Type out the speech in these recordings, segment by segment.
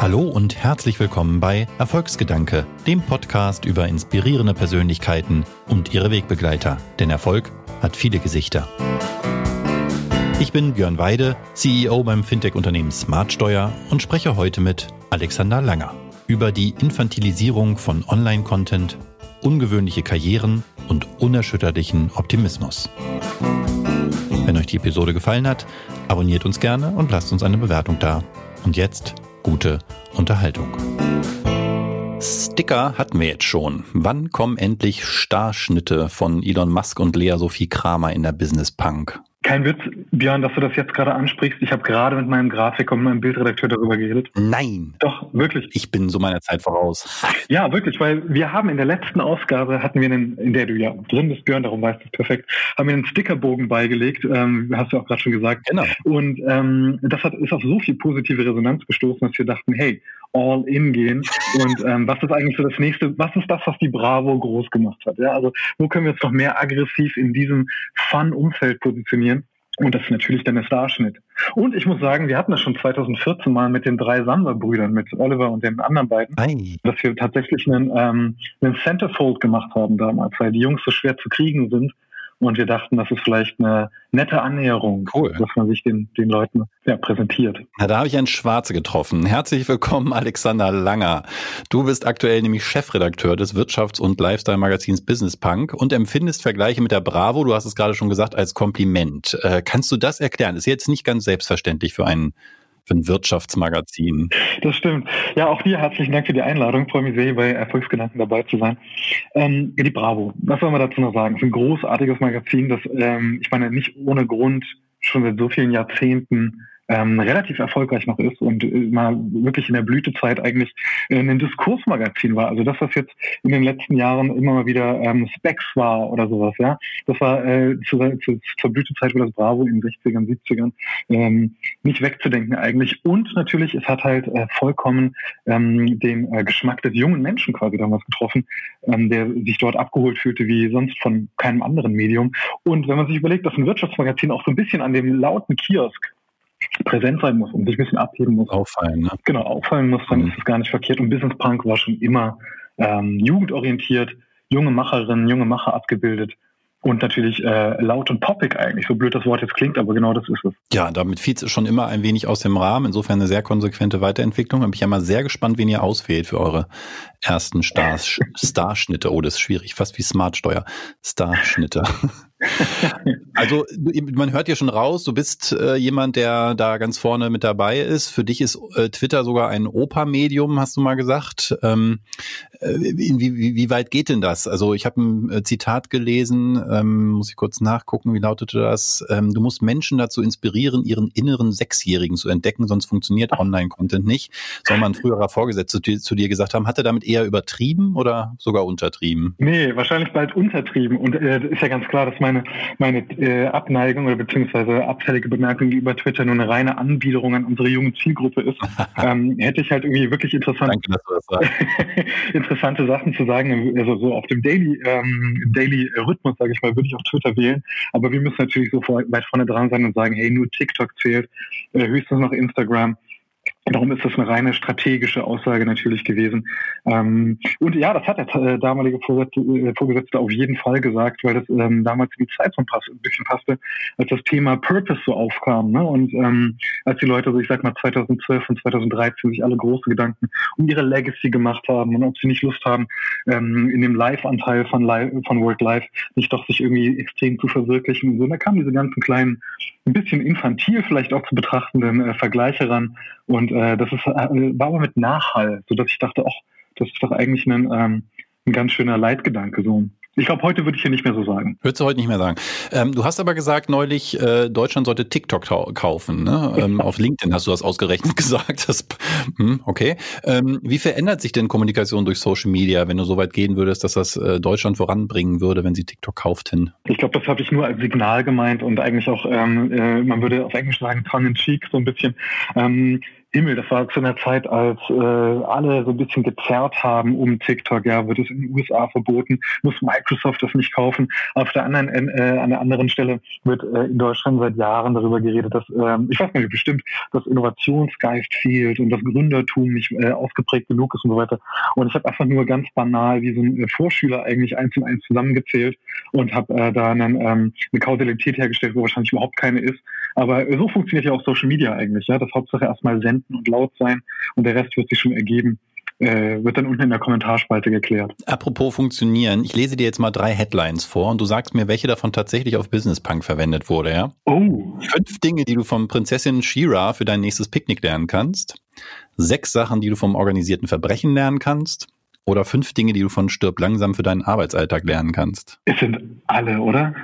Hallo und herzlich willkommen bei Erfolgsgedanke, dem Podcast über inspirierende Persönlichkeiten und ihre Wegbegleiter. Denn Erfolg hat viele Gesichter. Ich bin Björn Weide, CEO beim Fintech-Unternehmen Smartsteuer und spreche heute mit Alexander Langer über die Infantilisierung von Online-Content, ungewöhnliche Karrieren und unerschütterlichen Optimismus. Wenn euch die Episode gefallen hat, abonniert uns gerne und lasst uns eine Bewertung da. Und jetzt gute Unterhaltung. Sticker hatten wir jetzt schon. Wann kommen endlich Starschnitte von Elon Musk und Lea Sophie Kramer in der Business Punk? Kein Witz, Björn, dass du das jetzt gerade ansprichst. Ich habe gerade mit meinem Grafiker und meinem Bildredakteur darüber geredet. Nein. Doch, wirklich. Ich bin so meiner Zeit voraus. Ja, wirklich, weil wir haben in der letzten Ausgabe, hatten wir einen, in der du ja drin bist, Björn, darum weißt du es perfekt, haben wir einen Stickerbogen beigelegt, ähm, hast du auch gerade schon gesagt. Genau. Und ähm, das hat, ist auf so viel positive Resonanz gestoßen, dass wir dachten, hey, all in gehen. Und ähm, was ist eigentlich so das nächste, was ist das, was die Bravo groß gemacht hat? Ja, also wo können wir uns noch mehr aggressiv in diesem Fun-Umfeld positionieren? Und das ist natürlich dann der Starschnitt. Und ich muss sagen, wir hatten das schon 2014 mal mit den drei Samba-Brüdern, mit Oliver und den anderen beiden, Ei. dass wir tatsächlich einen, ähm, einen Centerfold gemacht haben damals, weil die Jungs so schwer zu kriegen sind. Und wir dachten, das ist vielleicht eine nette Annäherung, Cool. dass man sich den, den Leuten ja, präsentiert. Na, da habe ich einen Schwarze getroffen. Herzlich willkommen, Alexander Langer. Du bist aktuell nämlich Chefredakteur des Wirtschafts- und Lifestyle-Magazins Business Punk und empfindest Vergleiche mit der Bravo, du hast es gerade schon gesagt, als Kompliment. Äh, kannst du das erklären? Ist jetzt nicht ganz selbstverständlich für ein, für ein Wirtschaftsmagazin. Das stimmt. Ja, auch dir herzlichen Dank für die Einladung. Ich freue mich sehr, bei Erfolgsgedanken dabei zu sein. Ähm, die Bravo, was soll man dazu noch sagen? Es ist ein großartiges Magazin, das, ähm, ich meine, nicht ohne Grund schon seit so vielen Jahrzehnten ähm, relativ erfolgreich noch ist und äh, mal wirklich in der Blütezeit eigentlich äh, ein Diskursmagazin war. Also das, was jetzt in den letzten Jahren immer mal wieder ähm, Specs war oder sowas, ja, das war äh, zu, zu, zur Blütezeit war das Bravo in den 60ern, 70ern ähm, nicht wegzudenken eigentlich. Und natürlich, es hat halt äh, vollkommen ähm, den äh, Geschmack des jungen Menschen quasi damals getroffen, ähm, der sich dort abgeholt fühlte wie sonst von keinem anderen Medium. Und wenn man sich überlegt, dass ein Wirtschaftsmagazin auch so ein bisschen an dem lauten Kiosk präsent sein muss und sich ein bisschen abheben muss, Auffallen, ne? genau auffallen muss, dann Mhm. ist es gar nicht verkehrt. Und Business Punk war schon immer ähm, jugendorientiert, junge Macherinnen, junge Macher abgebildet und natürlich äh, laut und poppig eigentlich. So blöd das Wort jetzt klingt, aber genau das ist es. Ja, damit fiel es schon immer ein wenig aus dem Rahmen. Insofern eine sehr konsequente Weiterentwicklung. Da bin ich ja mal sehr gespannt, wen ihr auswählt für eure ersten Stars, Starschnitte. Oh, das ist schwierig. Fast wie Smartsteuer. Starschnitte. Also man hört ja schon raus, du bist äh, jemand, der da ganz vorne mit dabei ist. Für dich ist äh, Twitter sogar ein Oper-Medium, hast du mal gesagt. Ähm, äh, wie, wie, wie weit geht denn das? Also ich habe ein äh, Zitat gelesen, ähm, muss ich kurz nachgucken, wie lautete das? Ähm, du musst Menschen dazu inspirieren, ihren inneren Sechsjährigen zu entdecken, sonst funktioniert Online-Content nicht. Soll man früherer Vorgesetzter zu, dir- zu dir gesagt haben, hat er damit eher übertrieben oder sogar untertrieben? Nee, wahrscheinlich bald untertrieben. Und äh, ist ja ganz klar, dass meine, meine äh, Abneigung oder beziehungsweise abfällige Bemerkung über Twitter nur eine reine Anbiederung an unsere junge Zielgruppe ist. ähm, hätte ich halt irgendwie wirklich interessant, Danke, interessante Sachen zu sagen. Also so auf dem Daily, ähm, Daily Rhythmus, sage ich mal, würde ich auch Twitter wählen. Aber wir müssen natürlich so vor, weit vorne dran sein und sagen, hey, nur TikTok zählt, äh, höchstens noch Instagram. Darum ist das eine reine strategische Aussage natürlich gewesen. Ähm, und ja, das hat der äh, damalige Vorgesetzte, äh, auf jeden Fall gesagt, weil das ähm, damals in die Zeit so ein, bisschen passte, als das Thema Purpose so aufkam. Ne? Und ähm, als die Leute, so ich sag mal 2012 und 2013 sich alle große Gedanken um ihre Legacy gemacht haben und ob sie nicht Lust haben, ähm, in dem Live-Anteil von, Live, von Work Life nicht doch sich irgendwie extrem zu verwirklichen. Und so, und da kamen diese ganzen kleinen, ein bisschen infantil vielleicht auch zu betrachtenden äh, Vergleiche ran. Und äh, das ist, äh, war aber mit Nachhall, sodass ich dachte, ach, das ist doch eigentlich ein, ähm, ein ganz schöner Leitgedanke. So. Ich glaube, heute würde ich hier nicht mehr so sagen. Würdest du heute nicht mehr sagen. Ähm, du hast aber gesagt neulich, äh, Deutschland sollte TikTok kaufen. Ne? Ähm, auf LinkedIn hast du das ausgerechnet gesagt. Das, hm, okay. Ähm, wie verändert sich denn Kommunikation durch Social Media, wenn du so weit gehen würdest, dass das äh, Deutschland voranbringen würde, wenn sie TikTok kauften? Ich glaube, das habe ich nur als Signal gemeint und eigentlich auch, ähm, äh, man würde auf Englisch sagen, tongue in cheek so ein bisschen. Ähm, Himmel, das war zu einer Zeit, als äh, alle so ein bisschen gezerrt haben um TikTok. Ja, wird es in den USA verboten, muss Microsoft das nicht kaufen. Auf der anderen, äh, an der anderen Stelle wird äh, in Deutschland seit Jahren darüber geredet, dass, äh, ich weiß nicht, bestimmt, dass Innovationsgeist fehlt und das Gründertum nicht äh, ausgeprägt genug ist und so weiter. Und ich habe einfach nur ganz banal wie so ein äh, Vorschüler eigentlich eins und eins zusammengezählt und habe äh, da einen, ähm, eine Kausalität hergestellt, wo wahrscheinlich überhaupt keine ist. Aber so funktioniert ja auch Social Media eigentlich. Ja, das Hauptsache erstmal senden und laut sein und der Rest wird sich schon ergeben. Äh, wird dann unten in der Kommentarspalte geklärt. Apropos funktionieren, ich lese dir jetzt mal drei Headlines vor und du sagst mir, welche davon tatsächlich auf Business Punk verwendet wurde, ja? Oh. Fünf Dinge, die du von Prinzessin Shira für dein nächstes Picknick lernen kannst. Sechs Sachen, die du vom organisierten Verbrechen lernen kannst. Oder fünf Dinge, die du von Stirb langsam für deinen Arbeitsalltag lernen kannst. Es sind alle, oder?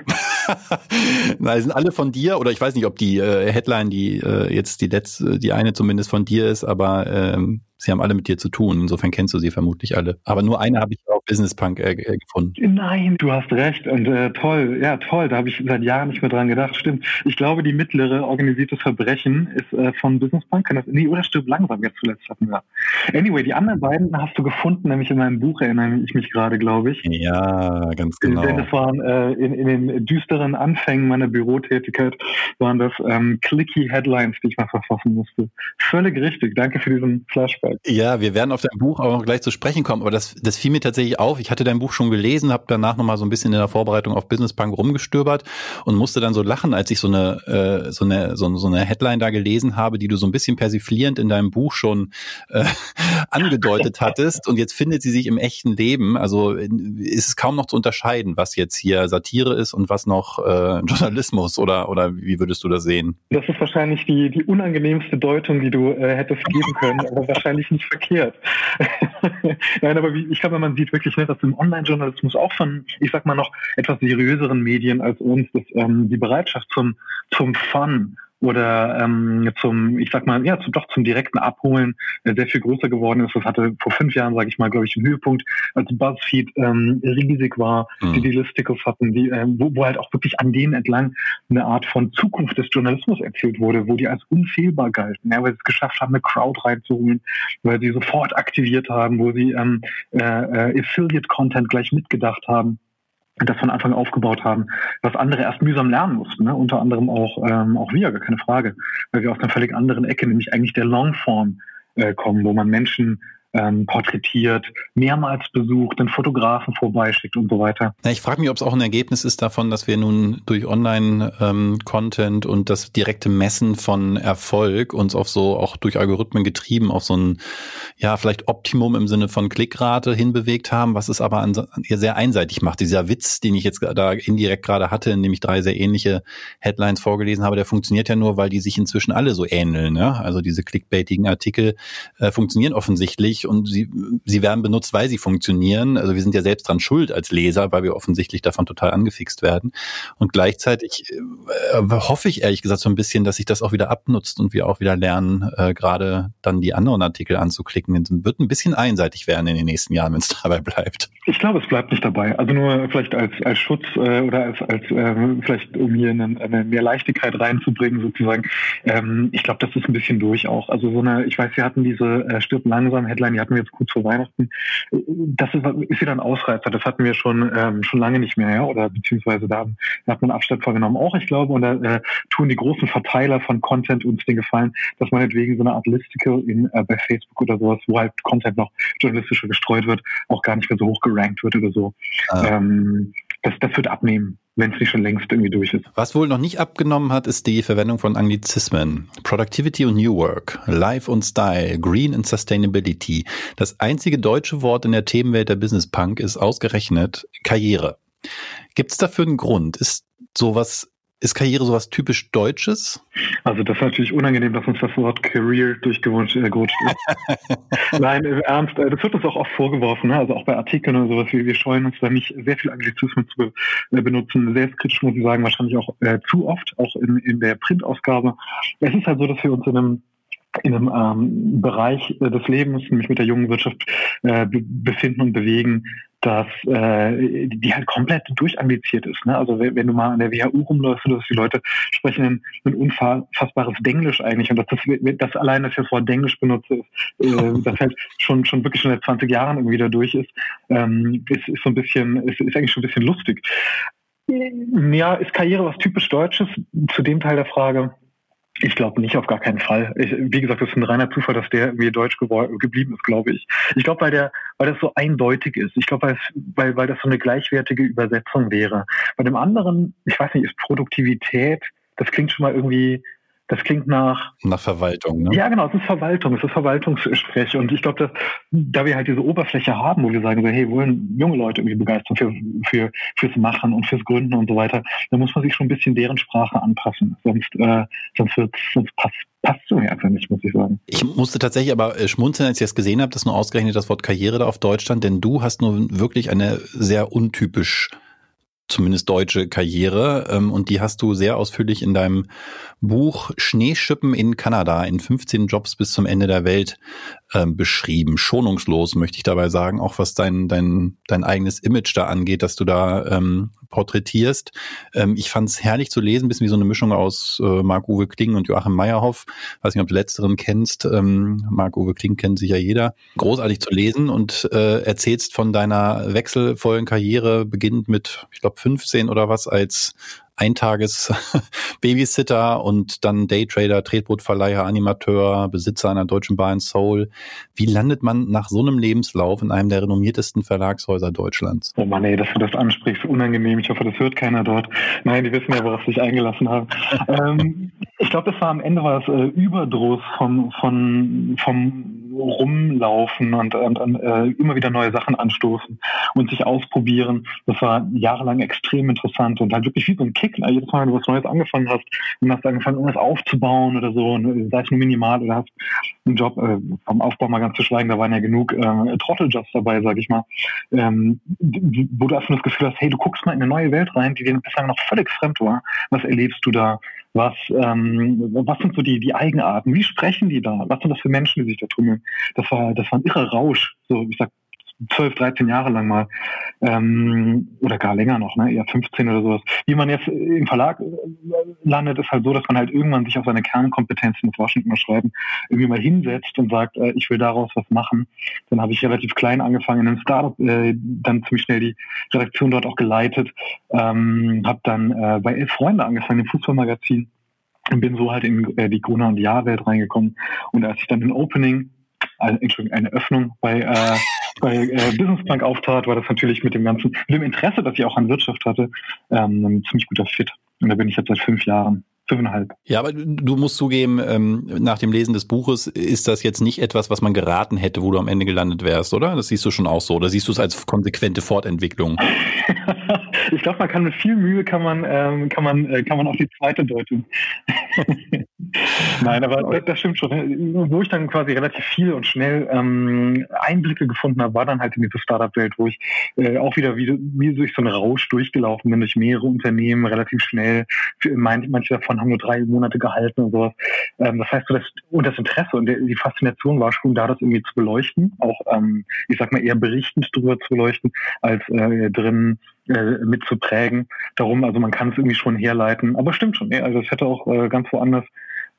Nein, sind alle von dir oder ich weiß nicht, ob die äh, Headline, die äh, jetzt die letzte, die eine zumindest von dir ist, aber ähm, sie haben alle mit dir zu tun. Insofern kennst du sie vermutlich alle. Aber nur eine habe ich auf Business Punk äh, äh, gefunden. Nein, du hast recht. Und äh, toll, ja, toll. Da habe ich seit Jahren nicht mehr dran gedacht. Stimmt. Ich glaube, die mittlere organisiertes Verbrechen ist äh, von Business Punk. Kann das, nee, oder stirbt langsam jetzt zuletzt hatten wir. Anyway, die anderen beiden hast du gefunden, nämlich in meinem Buch erinnere ich mich gerade, glaube ich. Ja, ganz genau. Denn es waren äh, in, in den düsteren Anfängen meiner Bürotätigkeit waren das ähm, clicky Headlines, die ich mal verfassen musste. Völlig richtig. Danke für diesen Flashback. Fall. Ja, wir werden auf dein Buch auch noch gleich zu sprechen kommen, aber das, das fiel mir tatsächlich auf. Ich hatte dein Buch schon gelesen, habe danach nochmal so ein bisschen in der Vorbereitung auf Business Punk rumgestöbert und musste dann so lachen, als ich so eine, äh, so eine, so, so eine Headline da gelesen habe, die du so ein bisschen persiflierend in deinem Buch schon äh, angedeutet hattest. Und jetzt findet sie sich im echten Leben. Also ist es kaum noch zu unterscheiden, was jetzt hier Satire ist und was noch äh, Journalismus oder, oder wie würdest du das sehen? Das ist wahrscheinlich die, die unangenehmste Deutung, die du äh, hättest geben können, aber wahrscheinlich wahrscheinlich nicht verkehrt. Nein, aber ich glaube, man sieht wirklich, ne, dass im Online-Journalismus auch von, ich sag mal, noch etwas seriöseren Medien als uns, dass ähm, die Bereitschaft zum, zum Fun oder ähm, zum, ich sag mal, ja, zu, doch zum direkten Abholen äh, sehr viel größer geworden ist. Das hatte vor fünf Jahren, sage ich mal, glaube ich, einen Höhepunkt, als BuzzFeed ähm, riesig war, mhm. die die Listicles hatten, die, äh, wo, wo halt auch wirklich an denen entlang eine Art von Zukunft des Journalismus erzählt wurde, wo die als unfehlbar galten, ja, weil sie es geschafft haben, eine Crowd reinzuholen, weil sie sofort aktiviert haben, wo sie ähm, äh, äh, Affiliate-Content gleich mitgedacht haben das von Anfang aufgebaut haben, was andere erst mühsam lernen mussten, ne? unter anderem auch, ähm, auch wir, gar keine Frage, weil wir aus einer völlig anderen Ecke, nämlich eigentlich der Longform äh, kommen, wo man Menschen ähm, porträtiert, mehrmals besucht, den Fotografen vorbeischickt und so weiter. Ja, ich frage mich, ob es auch ein Ergebnis ist davon, dass wir nun durch Online-Content ähm, und das direkte Messen von Erfolg uns auf so auch durch Algorithmen getrieben auf so ein ja vielleicht Optimum im Sinne von Klickrate hinbewegt haben, was es aber an, an sehr einseitig macht. Dieser Witz, den ich jetzt da indirekt gerade hatte, indem ich drei sehr ähnliche Headlines vorgelesen habe, der funktioniert ja nur, weil die sich inzwischen alle so ähneln. Ne? Also diese clickbaitigen Artikel äh, funktionieren offensichtlich und sie, sie werden benutzt, weil sie funktionieren. Also wir sind ja selbst dran schuld als Leser, weil wir offensichtlich davon total angefixt werden. Und gleichzeitig äh, hoffe ich ehrlich gesagt so ein bisschen, dass sich das auch wieder abnutzt und wir auch wieder lernen, äh, gerade dann die anderen Artikel anzuklicken. Es wird ein bisschen einseitig werden in den nächsten Jahren, wenn es dabei bleibt. Ich glaube, es bleibt nicht dabei. Also nur vielleicht als, als Schutz äh, oder als, als äh, vielleicht um hier eine, eine mehr Leichtigkeit reinzubringen sozusagen. Ähm, ich glaube, das ist ein bisschen durch auch. Also so eine, ich weiß, wir hatten diese äh, Stirb langsam Headline die hatten wir jetzt kurz vor Weihnachten. Das ist, ist wieder ein Ausreißer. Das hatten wir schon ähm, schon lange nicht mehr, ja, oder beziehungsweise da, da hat man Abstand vorgenommen. Auch ich glaube, und da äh, tun die großen Verteiler von Content uns den Gefallen, dass man meinetwegen so eine Art Listicle in, äh, bei Facebook oder sowas, wo halt Content noch journalistischer gestreut wird, auch gar nicht mehr so hoch gerankt wird oder so. Ah. Ähm, das, das wird abnehmen wenn es nicht schon längst irgendwie durch ist. Was wohl noch nicht abgenommen hat, ist die Verwendung von Anglizismen. Productivity und New Work, Life und Style, Green and Sustainability. Das einzige deutsche Wort in der Themenwelt der Business Punk ist ausgerechnet Karriere. Gibt es dafür einen Grund? Ist sowas ist Karriere sowas typisch Deutsches? Also das ist natürlich unangenehm, dass uns das Wort Career durchgerutscht äh, ist. Nein, im Ernst, äh, das wird uns auch oft vorgeworfen, ne? also auch bei Artikeln oder sowas. Wir, wir scheuen uns da nicht sehr viel Anglizismen zu äh, benutzen. Selbstkritisch muss ich sagen, wahrscheinlich auch äh, zu oft, auch in, in der Printausgabe. Es ist halt so, dass wir uns in einem in einem ähm, Bereich äh, des Lebens, nämlich mit der jungen Wirtschaft, äh, befinden und bewegen, dass äh, die halt komplett durchambiziert ist. Ne? Also wenn, wenn du mal an der WHU rumläufst, dass die Leute sprechen ein, ein unfassbares Denglisch eigentlich und dass das, das allein, dass ich das Wort Denglisch benutze, ist, äh, das halt schon schon wirklich schon seit 20 Jahren irgendwie da durch ist, ähm, ist, ist so ein bisschen, ist, ist eigentlich schon ein bisschen lustig. Ja, ist Karriere was typisch Deutsches? Zu dem Teil der Frage ich glaube nicht, auf gar keinen Fall. Ich, wie gesagt, es ist ein reiner Zufall, dass der irgendwie deutsch geblieben ist, glaube ich. Ich glaube, weil der, weil das so eindeutig ist. Ich glaube, weil, weil, weil das so eine gleichwertige Übersetzung wäre. Bei dem anderen, ich weiß nicht, ist Produktivität, das klingt schon mal irgendwie das klingt nach nach Verwaltung, ne? Ja, genau, es ist Verwaltung, es ist Verwaltungssprech und ich glaube, dass da wir halt diese Oberfläche haben, wo wir sagen so, hey, wollen junge Leute irgendwie begeistern für, für fürs Machen und fürs Gründen und so weiter, da muss man sich schon ein bisschen deren Sprache anpassen, sonst äh, sonst wird sonst passt passt so einfach nicht, muss ich sagen. Ich musste tatsächlich aber äh, schmunzeln, als ich das gesehen habe, dass nur ausgerechnet das Wort Karriere da auf Deutsch stand, denn du hast nur wirklich eine sehr untypisch zumindest deutsche Karriere. Ähm, und die hast du sehr ausführlich in deinem Buch Schneeschippen in Kanada in 15 Jobs bis zum Ende der Welt ähm, beschrieben. Schonungslos möchte ich dabei sagen, auch was dein, dein, dein eigenes Image da angeht, dass du da ähm, porträtierst. Ähm, ich fand es herrlich zu lesen, bisschen wie so eine Mischung aus äh, Marc-Uwe Kling und Joachim Meyerhoff. Weiß nicht, ob du letzteren kennst. Ähm, Marc-Uwe Kling kennt sicher jeder. Großartig zu lesen und äh, erzählst von deiner wechselvollen Karriere, beginnend mit, ich glaube, 15 oder was, als Eintages-Babysitter und dann Daytrader, Tretbootverleiher, Animateur, Besitzer einer deutschen Bar in Seoul. Wie landet man nach so einem Lebenslauf in einem der renommiertesten Verlagshäuser Deutschlands? Oh Mann, ey, dass du das ansprichst, unangenehm. Ich hoffe, das hört keiner dort. Nein, die wissen ja, worauf sie sich eingelassen haben. ähm, ich glaube, das war am Ende war es äh, Überdruss vom, von, vom rumlaufen und, und, und äh, immer wieder neue Sachen anstoßen und sich ausprobieren. Das war jahrelang extrem interessant und halt wirklich wie so ein Kick. Ne? Jedes Mal, wenn du was Neues angefangen hast und hast angefangen, irgendwas aufzubauen oder so, und, äh, sei es nur minimal oder hast einen Job, äh, vom Aufbau mal ganz zu schweigen, da waren ja genug äh, Trotteljobs dabei, sag ich mal, ähm, wo du einfach das Gefühl hast, hey, du guckst mal in eine neue Welt rein, die dir bislang noch völlig fremd war. Was erlebst du da? Was, ähm, was sind so die, die Eigenarten? Wie sprechen die da? Was sind das für Menschen, die sich da tummeln? Das war, das war ein irrer Rausch. So, ich sag, 12, 13 Jahre lang mal ähm, oder gar länger noch, ne, eher 15 oder sowas. Wie man jetzt im Verlag äh, landet, ist halt so, dass man halt irgendwann sich auf seine Kernkompetenzen, das Washington schreiben, irgendwie mal hinsetzt und sagt, äh, ich will daraus was machen. Dann habe ich relativ klein angefangen in einem Startup, äh, dann ziemlich schnell die Redaktion dort auch geleitet, ähm, habe dann äh, bei Elf Freunde angefangen, im Fußballmagazin und bin so halt in äh, die Gruner und Ja-Welt reingekommen. Und als ich dann den Opening also, Entschuldigung, eine Öffnung bei, äh, bei äh, Business Bank auftrat, war das natürlich mit dem ganzen, mit dem Interesse, das ich auch an Wirtschaft hatte, ähm, ein ziemlich guter Fit. Und da bin ich jetzt seit fünf Jahren fünfeinhalb. Ja, aber du musst zugeben, ähm, nach dem Lesen des Buches ist das jetzt nicht etwas, was man geraten hätte, wo du am Ende gelandet wärst, oder? Das siehst du schon auch so. Oder siehst du es als konsequente Fortentwicklung? ich glaube, man kann mit viel Mühe kann man ähm, kann man äh, kann man auch die zweite Deutung. Nein, aber das, stimmt schon. Wo ich dann quasi relativ viel und schnell ähm, Einblicke gefunden habe, war dann halt in diese Startup-Welt, wo ich äh, auch wieder wie, wie durch so einen Rausch durchgelaufen bin, durch mehrere Unternehmen, relativ schnell. Manche, manche davon haben nur drei Monate gehalten und sowas. Ähm, das heißt, so das, und das Interesse und die Faszination war schon da, das irgendwie zu beleuchten, auch, ähm, ich sag mal, eher berichtend drüber zu beleuchten, als äh, drin äh, mitzuprägen. Darum, also man kann es irgendwie schon herleiten. Aber stimmt schon, also es hätte auch äh, ganz woanders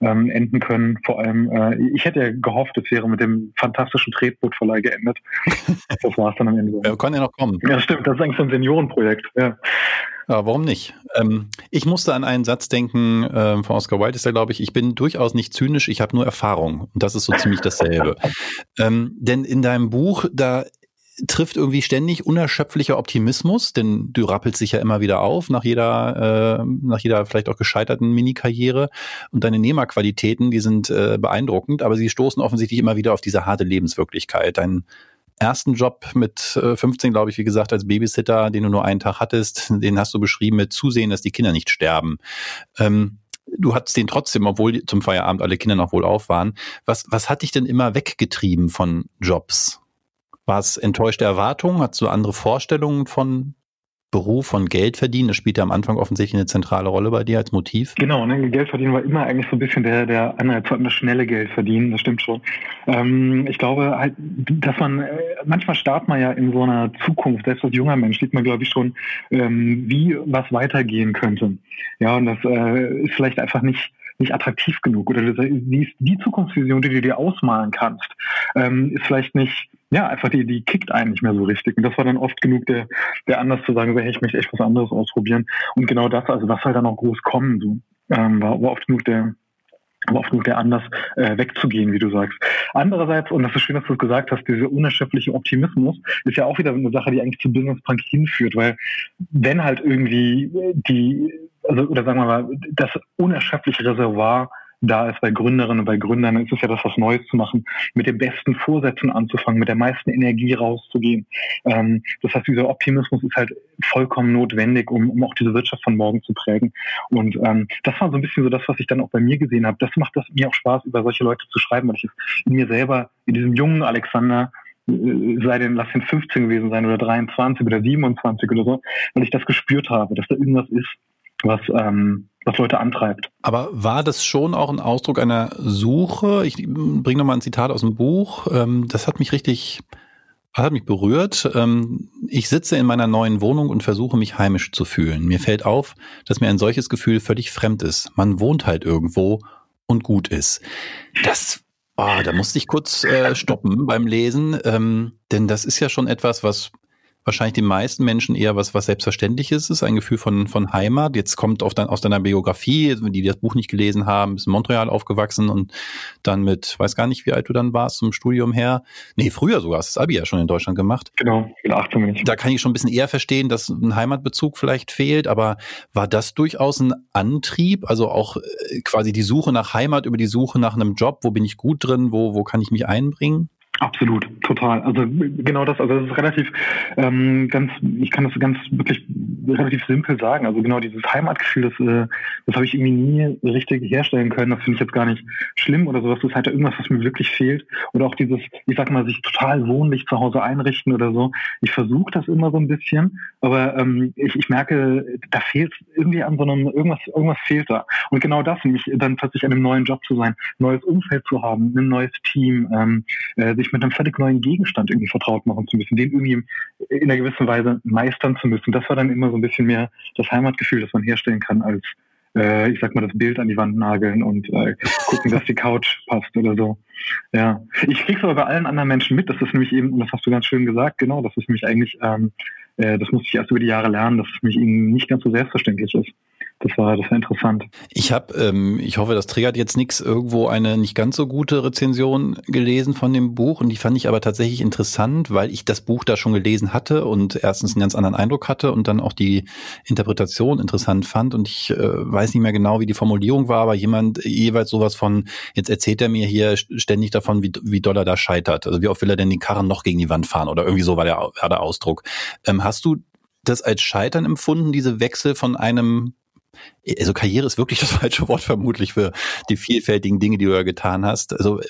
ähm, enden können. Vor allem, äh, ich hätte ja gehofft, es wäre mit dem fantastischen Tretbootverleih geendet. das war es dann am Ende. Ja, kann ja noch kommen. Ja, stimmt. Das ist eigentlich so ein Seniorenprojekt. Ja. Ja, warum nicht? Ähm, ich musste an einen Satz denken, äh, von Oscar Wilde ist er, glaube ich, ich bin durchaus nicht zynisch, ich habe nur Erfahrung. Und das ist so ziemlich dasselbe. ähm, denn in deinem Buch, da trifft irgendwie ständig unerschöpflicher Optimismus, denn du rappelst dich ja immer wieder auf nach jeder, äh, nach jeder vielleicht auch gescheiterten Mini-Karriere und deine Nehmerqualitäten, die sind äh, beeindruckend, aber sie stoßen offensichtlich immer wieder auf diese harte Lebenswirklichkeit. Dein ersten Job mit äh, 15, glaube ich, wie gesagt, als Babysitter, den du nur einen Tag hattest, den hast du beschrieben mit Zusehen, dass die Kinder nicht sterben. Ähm, du hattest den trotzdem, obwohl zum Feierabend alle Kinder noch wohl auf waren. Was, was hat dich denn immer weggetrieben von Jobs? War es enttäuschte Erwartungen? Hattest du andere Vorstellungen von Beruf von Geld verdienen, das spielt ja am Anfang offensichtlich eine zentrale Rolle bei dir als Motiv. Genau, ne, Geld verdienen war immer eigentlich so ein bisschen der, der Anreiz, das schnelle Geld verdienen, das stimmt schon. Ähm, ich glaube halt, dass man, äh, manchmal startet man ja in so einer Zukunft, selbst als junger Mensch sieht man, glaube ich, schon, ähm, wie was weitergehen könnte. Ja, und das äh, ist vielleicht einfach nicht nicht attraktiv genug oder die, die Zukunftsvision, die du dir ausmalen kannst, ähm, ist vielleicht nicht, ja, einfach die, die kickt einen nicht mehr so richtig. Und das war dann oft genug der, der Anlass zu sagen, so, hey, ich möchte echt was anderes ausprobieren. Und genau das, also was soll dann auch groß kommen, so, ähm, war, war oft genug der, war oft genug der Anlass, äh, wegzugehen, wie du sagst. Andererseits, und das ist schön, dass du es gesagt hast, dieser unerschöpfliche Optimismus ist ja auch wieder eine Sache, die eigentlich zu Business Punk hinführt, weil wenn halt irgendwie die also oder sagen wir mal, das unerschöpfliche Reservoir da ist bei Gründerinnen und bei Gründern, ist es ja das, was Neues zu machen, mit den besten Vorsätzen anzufangen, mit der meisten Energie rauszugehen. Ähm, das heißt, dieser Optimismus ist halt vollkommen notwendig, um, um auch diese Wirtschaft von morgen zu prägen. Und ähm, das war so ein bisschen so das, was ich dann auch bei mir gesehen habe. Das macht das mir auch Spaß, über solche Leute zu schreiben, weil ich es in mir selber, in diesem jungen Alexander, äh, sei denn, lass ihn 15 gewesen sein oder 23 oder 27 oder so, weil ich das gespürt habe, dass da irgendwas ist, was, ähm, was Leute antreibt. Aber war das schon auch ein Ausdruck einer Suche? Ich bringe nochmal ein Zitat aus dem Buch. Ähm, das hat mich richtig, hat mich berührt. Ähm, ich sitze in meiner neuen Wohnung und versuche mich heimisch zu fühlen. Mir fällt auf, dass mir ein solches Gefühl völlig fremd ist. Man wohnt halt irgendwo und gut ist. Das Oh, da musste ich kurz äh, stoppen beim Lesen, ähm, denn das ist ja schon etwas, was wahrscheinlich den meisten Menschen eher was, was Selbstverständliches ist, ein Gefühl von, von Heimat. Jetzt kommt auf dein, aus deiner Biografie, die das Buch nicht gelesen haben, bist in Montreal aufgewachsen und dann mit, weiß gar nicht, wie alt du dann warst, zum Studium her. Nee, früher sogar, hast das Abi ja schon in Deutschland gemacht. Genau, mit 18 bin ich. Da kann ich schon ein bisschen eher verstehen, dass ein Heimatbezug vielleicht fehlt, aber war das durchaus ein Antrieb, also auch äh, quasi die Suche nach Heimat über die Suche nach einem Job, wo bin ich gut drin, wo, wo kann ich mich einbringen? Absolut, total. Also genau das, also das ist relativ ähm, ganz, ich kann das ganz wirklich relativ simpel sagen. Also genau dieses Heimatgefühl, das, äh, das habe ich irgendwie nie richtig herstellen können. Das finde ich jetzt gar nicht schlimm oder sowas. Das ist halt irgendwas, was mir wirklich fehlt. Oder auch dieses, ich sag mal, sich total wohnlich zu Hause einrichten oder so. Ich versuche das immer so ein bisschen, aber ähm, ich, ich merke, da fehlt irgendwie an so einem, irgendwas, irgendwas fehlt da. Und genau das, nämlich dann plötzlich an einem neuen Job zu sein, neues Umfeld zu haben, ein neues Team, ähm, äh, sich mit einem völlig neuen Gegenstand irgendwie vertraut machen zu müssen, den irgendwie in einer gewissen Weise meistern zu müssen. Das war dann immer so ein bisschen mehr das Heimatgefühl, das man herstellen kann, als äh, ich sag mal, das Bild an die Wand nageln und äh, gucken, dass die Couch passt oder so. Ja. Ich krieg's aber bei allen anderen Menschen mit, das ist nämlich eben, und das hast du ganz schön gesagt, genau, das ist nämlich eigentlich, ähm, äh, das musste ich erst über die Jahre lernen, dass es nämlich ihnen nicht ganz so selbstverständlich ist das war, das war interessant. Ich habe, ähm, ich hoffe, das triggert jetzt nichts, irgendwo eine nicht ganz so gute Rezension gelesen von dem Buch und die fand ich aber tatsächlich interessant, weil ich das Buch da schon gelesen hatte und erstens einen ganz anderen Eindruck hatte und dann auch die Interpretation interessant fand und ich äh, weiß nicht mehr genau, wie die Formulierung war, aber jemand jeweils sowas von, jetzt erzählt er mir hier ständig davon, wie, wie doll er da scheitert. Also wie oft will er denn den Karren noch gegen die Wand fahren oder irgendwie so war der, war der Ausdruck. Ähm, hast du das als Scheitern empfunden, diese Wechsel von einem also Karriere ist wirklich das falsche Wort vermutlich für die vielfältigen Dinge, die du ja getan hast. Also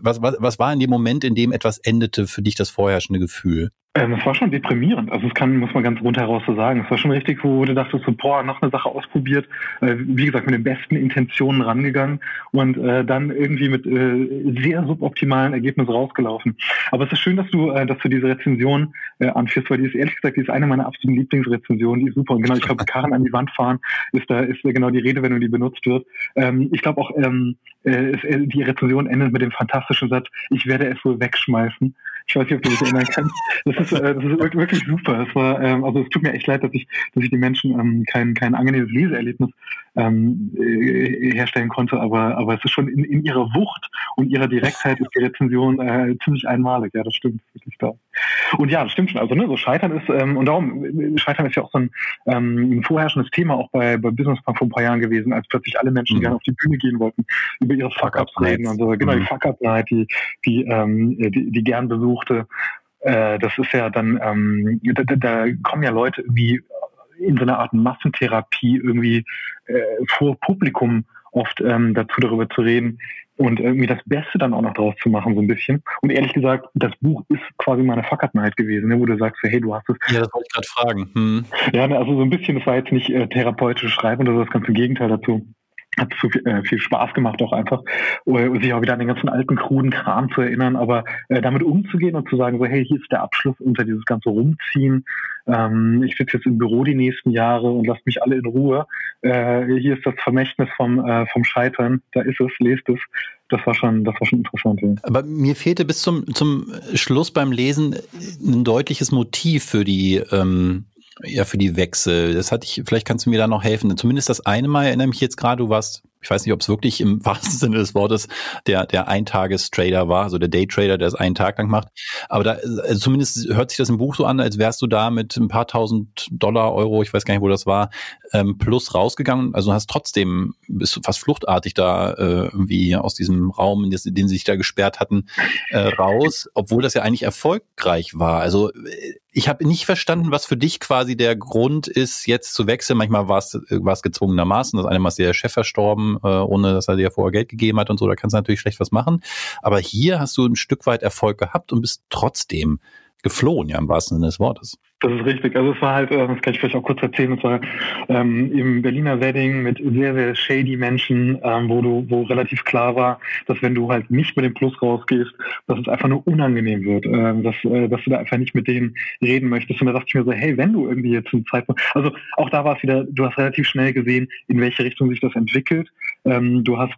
was, was, was war in dem Moment, in dem etwas endete, für dich das vorherrschende Gefühl? Ähm, es war schon deprimierend. Also es kann, muss man ganz rundheraus so sagen. Es war schon richtig, wo du dachtest so, boah, noch eine Sache ausprobiert. Äh, wie gesagt, mit den besten Intentionen rangegangen und äh, dann irgendwie mit äh, sehr suboptimalen Ergebnissen rausgelaufen. Aber es ist schön, dass du, äh, dass du diese Rezension äh, anführst, weil die ist ehrlich gesagt, die ist eine meiner absoluten Lieblingsrezensionen. Die ist super. Und genau, ich glaube, Karren an die Wand fahren ist da ist genau die Redewendung, die benutzt wird. Ähm, ich glaube auch, ähm, äh, äh, die Rezension endet mit dem fantastischen Satz, ich werde es wohl wegschmeißen. Ich weiß nicht, ob du dich erinnern kannst. Das ist, äh, das ist wirklich super. Es war, ähm, also es tut mir echt leid, dass ich, dass ich den Menschen ähm, kein, kein angenehmes Leseerlebnis ähm, äh, herstellen konnte, aber, aber es ist schon in, in ihrer Wucht und ihrer Direktheit ist die Rezension äh, ziemlich einmalig. Ja, das stimmt wirklich da. Und ja, das stimmt schon. Also ne, so Scheitern ist ähm, und darum Scheitern ist ja auch so ein, ähm, ein vorherrschendes Thema auch bei, bei Business Punk vor ein paar Jahren gewesen, als plötzlich alle Menschen mhm. gerne auf die Bühne gehen wollten, über ihre Fuck-ups reden und so. Genau, mhm. die Fuck-up-Night, die, die, ähm, die, die gern besuchte. Äh, das ist ja dann, ähm, da, da kommen ja Leute irgendwie in so einer Art Massentherapie irgendwie äh, vor Publikum oft ähm, dazu darüber zu reden und irgendwie das Beste dann auch noch draus zu machen, so ein bisschen. Und ehrlich gesagt, das Buch ist quasi meine Fuck-Up-Night gewesen, ne, wo du sagst, hey, du hast es. Ja, das wollte ich gerade fragen. Hm. Ja, ne, also so ein bisschen, das war jetzt nicht äh, therapeutisch schreiben oder so, das ganze Gegenteil dazu hat so viel, äh, viel Spaß gemacht auch einfach, äh, sich auch wieder an den ganzen alten, kruden Kram zu erinnern, aber äh, damit umzugehen und zu sagen, so hey, hier ist der Abschluss unter dieses ganze Rumziehen. Ähm, ich sitze jetzt im Büro die nächsten Jahre und lasst mich alle in Ruhe. Äh, hier ist das Vermächtnis vom, äh, vom Scheitern, da ist es, lest es. Das war schon, das war schon interessant. Ja. Aber mir fehlte bis zum, zum Schluss beim Lesen ein deutliches Motiv für die ähm, ja, für die Wechsel. Das hatte ich, vielleicht kannst du mir da noch helfen. Zumindest das eine Mal erinnere mich jetzt gerade, du warst ich weiß nicht, ob es wirklich im wahrsten Sinne des Wortes der, der Eintagestrader war, also der Daytrader, der es einen Tag lang macht. Aber da, also zumindest hört sich das im Buch so an, als wärst du da mit ein paar tausend Dollar, Euro, ich weiß gar nicht, wo das war, ähm, plus rausgegangen. Also hast trotzdem, bist fast fluchtartig da äh, irgendwie aus diesem Raum, in den sie sich da gesperrt hatten, äh, raus, obwohl das ja eigentlich erfolgreich war. Also äh, ich habe nicht verstanden, was für dich quasi der Grund ist, jetzt zu wechseln. Manchmal war es war es gezwungenermaßen. Das eine Mal ist der Chef verstorben, äh, ohne dass er dir vorher Geld gegeben hat und so. Da kannst du natürlich schlecht was machen. Aber hier hast du ein Stück weit Erfolg gehabt und bist trotzdem geflohen, ja, im wahrsten Sinne des Wortes. Das ist richtig. Also es war halt, äh, das kann ich vielleicht auch kurz erzählen, es war ähm, im Berliner Wedding mit sehr, sehr shady Menschen, ähm, wo du, wo relativ klar war, dass wenn du halt nicht mit dem Plus rausgehst, dass es einfach nur unangenehm wird, ähm, dass, äh, dass du da einfach nicht mit denen reden möchtest. Und da dachte ich mir so, hey, wenn du irgendwie jetzt einen Zeitpunkt, also auch da war es wieder, du hast relativ schnell gesehen, in welche Richtung sich das entwickelt. Ähm, du hast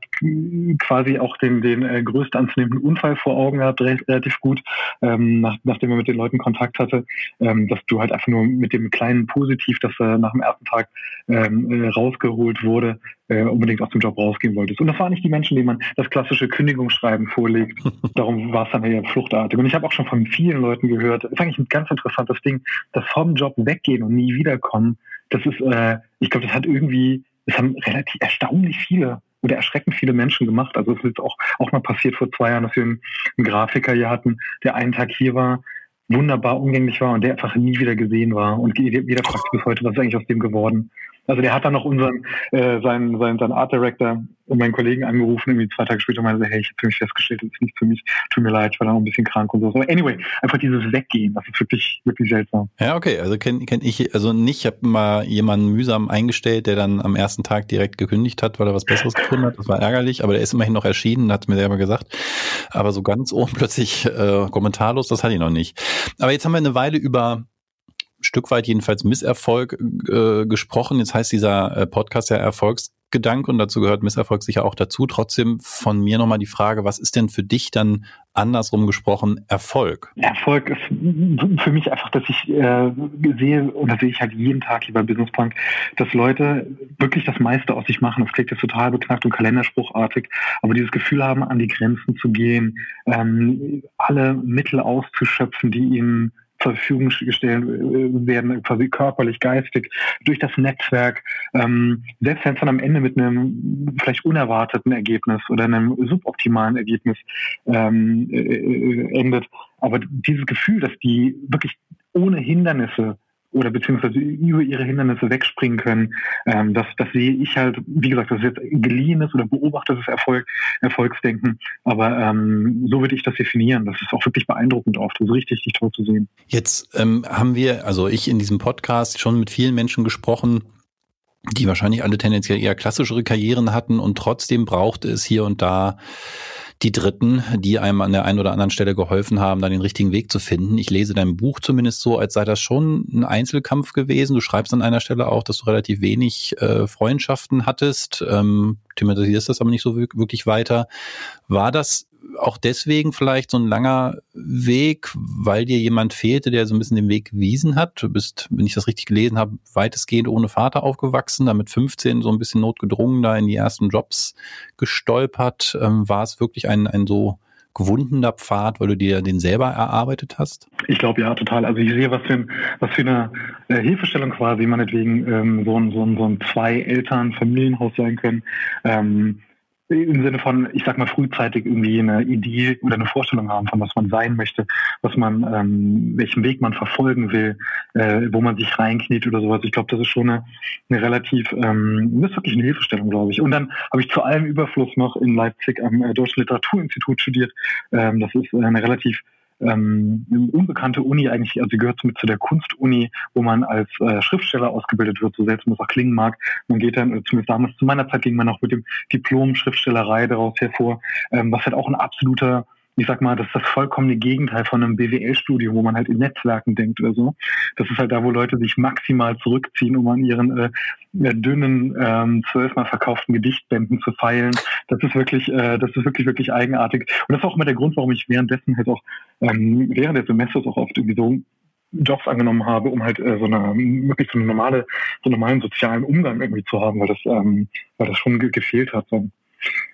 quasi auch den, den äh, größten anzunehmenden Unfall vor Augen gehabt, relativ gut, ähm, nach, nachdem man mit den Leuten Kontakt hatte, ähm, dass du du halt einfach nur mit dem kleinen Positiv, das äh, nach dem ersten Tag ähm, äh, rausgeholt wurde, äh, unbedingt aus dem Job rausgehen wolltest. Und das waren nicht die Menschen, denen man das klassische Kündigungsschreiben vorlegt. Darum war es dann eher fluchtartig. Und ich habe auch schon von vielen Leuten gehört, das ist eigentlich ein ganz interessantes Ding, dass vom Job weggehen und nie wiederkommen, das ist, äh, ich glaube, das hat irgendwie, das haben relativ erstaunlich viele oder erschreckend viele Menschen gemacht. Also es ist auch, auch mal passiert vor zwei Jahren, dass wir einen, einen Grafiker hier hatten, der einen Tag hier war, wunderbar umgänglich war und der einfach nie wieder gesehen war. Und jeder fragt bis heute, was ist eigentlich aus dem geworden? Also der hat dann noch unseren, äh, seinen, seinen, seinen Art Director und meinen Kollegen angerufen, irgendwie zwei Tage später meinte, hey, ich habe für mich festgestellt, das ist nicht für mich, tut mir leid, ich war dann auch ein bisschen krank und so. Aber anyway, einfach dieses Weggehen, das ist wirklich, wirklich seltsam. Ja, okay, also kenne kenn ich, also nicht, ich habe mal jemanden mühsam eingestellt, der dann am ersten Tag direkt gekündigt hat, weil er was Besseres gefunden hat. Das war ärgerlich, aber der ist immerhin noch erschienen, hat mir selber gesagt. Aber so ganz ohne plötzlich äh, kommentarlos, das hatte ich noch nicht. Aber jetzt haben wir eine Weile über Stück weit jedenfalls Misserfolg äh, gesprochen. Jetzt heißt dieser äh, Podcast ja Erfolgsgedanke und dazu gehört Misserfolg sicher auch dazu. Trotzdem von mir nochmal die Frage, was ist denn für dich dann andersrum gesprochen Erfolg? Erfolg ist für mich einfach, dass ich äh, sehe, oder sehe ich halt jeden Tag hier bei Business Punk, dass Leute wirklich das meiste aus sich machen. Das klingt jetzt total beknackt und kalenderspruchartig, aber dieses Gefühl haben, an die Grenzen zu gehen, ähm, alle Mittel auszuschöpfen, die ihnen zur Verfügung gestellt äh, werden, quasi körperlich, geistig, durch das Netzwerk. Ähm, selbst wenn es dann am Ende mit einem vielleicht unerwarteten Ergebnis oder einem suboptimalen Ergebnis ähm, äh, äh endet. Aber dieses Gefühl, dass die wirklich ohne Hindernisse oder beziehungsweise über ihre Hindernisse wegspringen können. Ähm, das, das sehe ich halt, wie gesagt, das ist jetzt geliehenes oder beobachtetes Erfolg, Erfolgsdenken, aber ähm, so würde ich das definieren. Das ist auch wirklich beeindruckend oft, das ist richtig, richtig toll zu sehen. Jetzt ähm, haben wir, also ich in diesem Podcast schon mit vielen Menschen gesprochen, die wahrscheinlich alle tendenziell eher klassischere Karrieren hatten und trotzdem brauchte es hier und da die Dritten, die einem an der einen oder anderen Stelle geholfen haben, da den richtigen Weg zu finden. Ich lese dein Buch zumindest so, als sei das schon ein Einzelkampf gewesen. Du schreibst an einer Stelle auch, dass du relativ wenig äh, Freundschaften hattest. Ähm, thematisierst das aber nicht so wirklich weiter. War das auch deswegen vielleicht so ein langer Weg, weil dir jemand fehlte, der so ein bisschen den Weg gewiesen hat. Du bist, wenn ich das richtig gelesen habe, weitestgehend ohne Vater aufgewachsen, da mit 15 so ein bisschen notgedrungen da in die ersten Jobs gestolpert. Ähm, war es wirklich ein, ein so gewundener Pfad, weil du dir den selber erarbeitet hast? Ich glaube ja, total. Also ich sehe, was für, ein, was für eine äh, Hilfestellung quasi meinetwegen ähm, so ein, so ein, so ein Zwei-Eltern-Familienhaus sein können. Ähm, im Sinne von, ich sag mal, frühzeitig irgendwie eine Idee oder eine Vorstellung haben von was man sein möchte, was man, ähm, welchen Weg man verfolgen will, äh, wo man sich reinkniet oder sowas. Ich glaube, das ist schon eine, eine relativ, ähm, das ist wirklich eine Hilfestellung, glaube ich. Und dann habe ich zu allem Überfluss noch in Leipzig am äh, Deutschen Literaturinstitut studiert. Ähm, das ist eine relativ ähm, eine unbekannte Uni eigentlich, also gehört mit zu der Kunstuni, wo man als äh, Schriftsteller ausgebildet wird, so seltsam das auch klingen mag. Man geht dann, zumindest damals zu meiner Zeit ging man auch mit dem Diplom Schriftstellerei daraus hervor, ähm, was halt auch ein absoluter ich sag mal, das ist das vollkommene Gegenteil von einem BWL-Studium, wo man halt in Netzwerken denkt oder so. Das ist halt da, wo Leute sich maximal zurückziehen, um an ihren äh, äh dünnen, ähm, zwölfmal verkauften Gedichtbänden zu feilen. Das ist wirklich, äh, das ist wirklich, wirklich eigenartig. Und das ist auch immer der Grund, warum ich währenddessen halt auch, ähm, während des Semesters auch oft irgendwie so Jobs angenommen habe, um halt äh, so eine wirklich so eine normale, so einen normalen sozialen Umgang irgendwie zu haben, weil das, ähm, weil das schon ge gefehlt hat. So.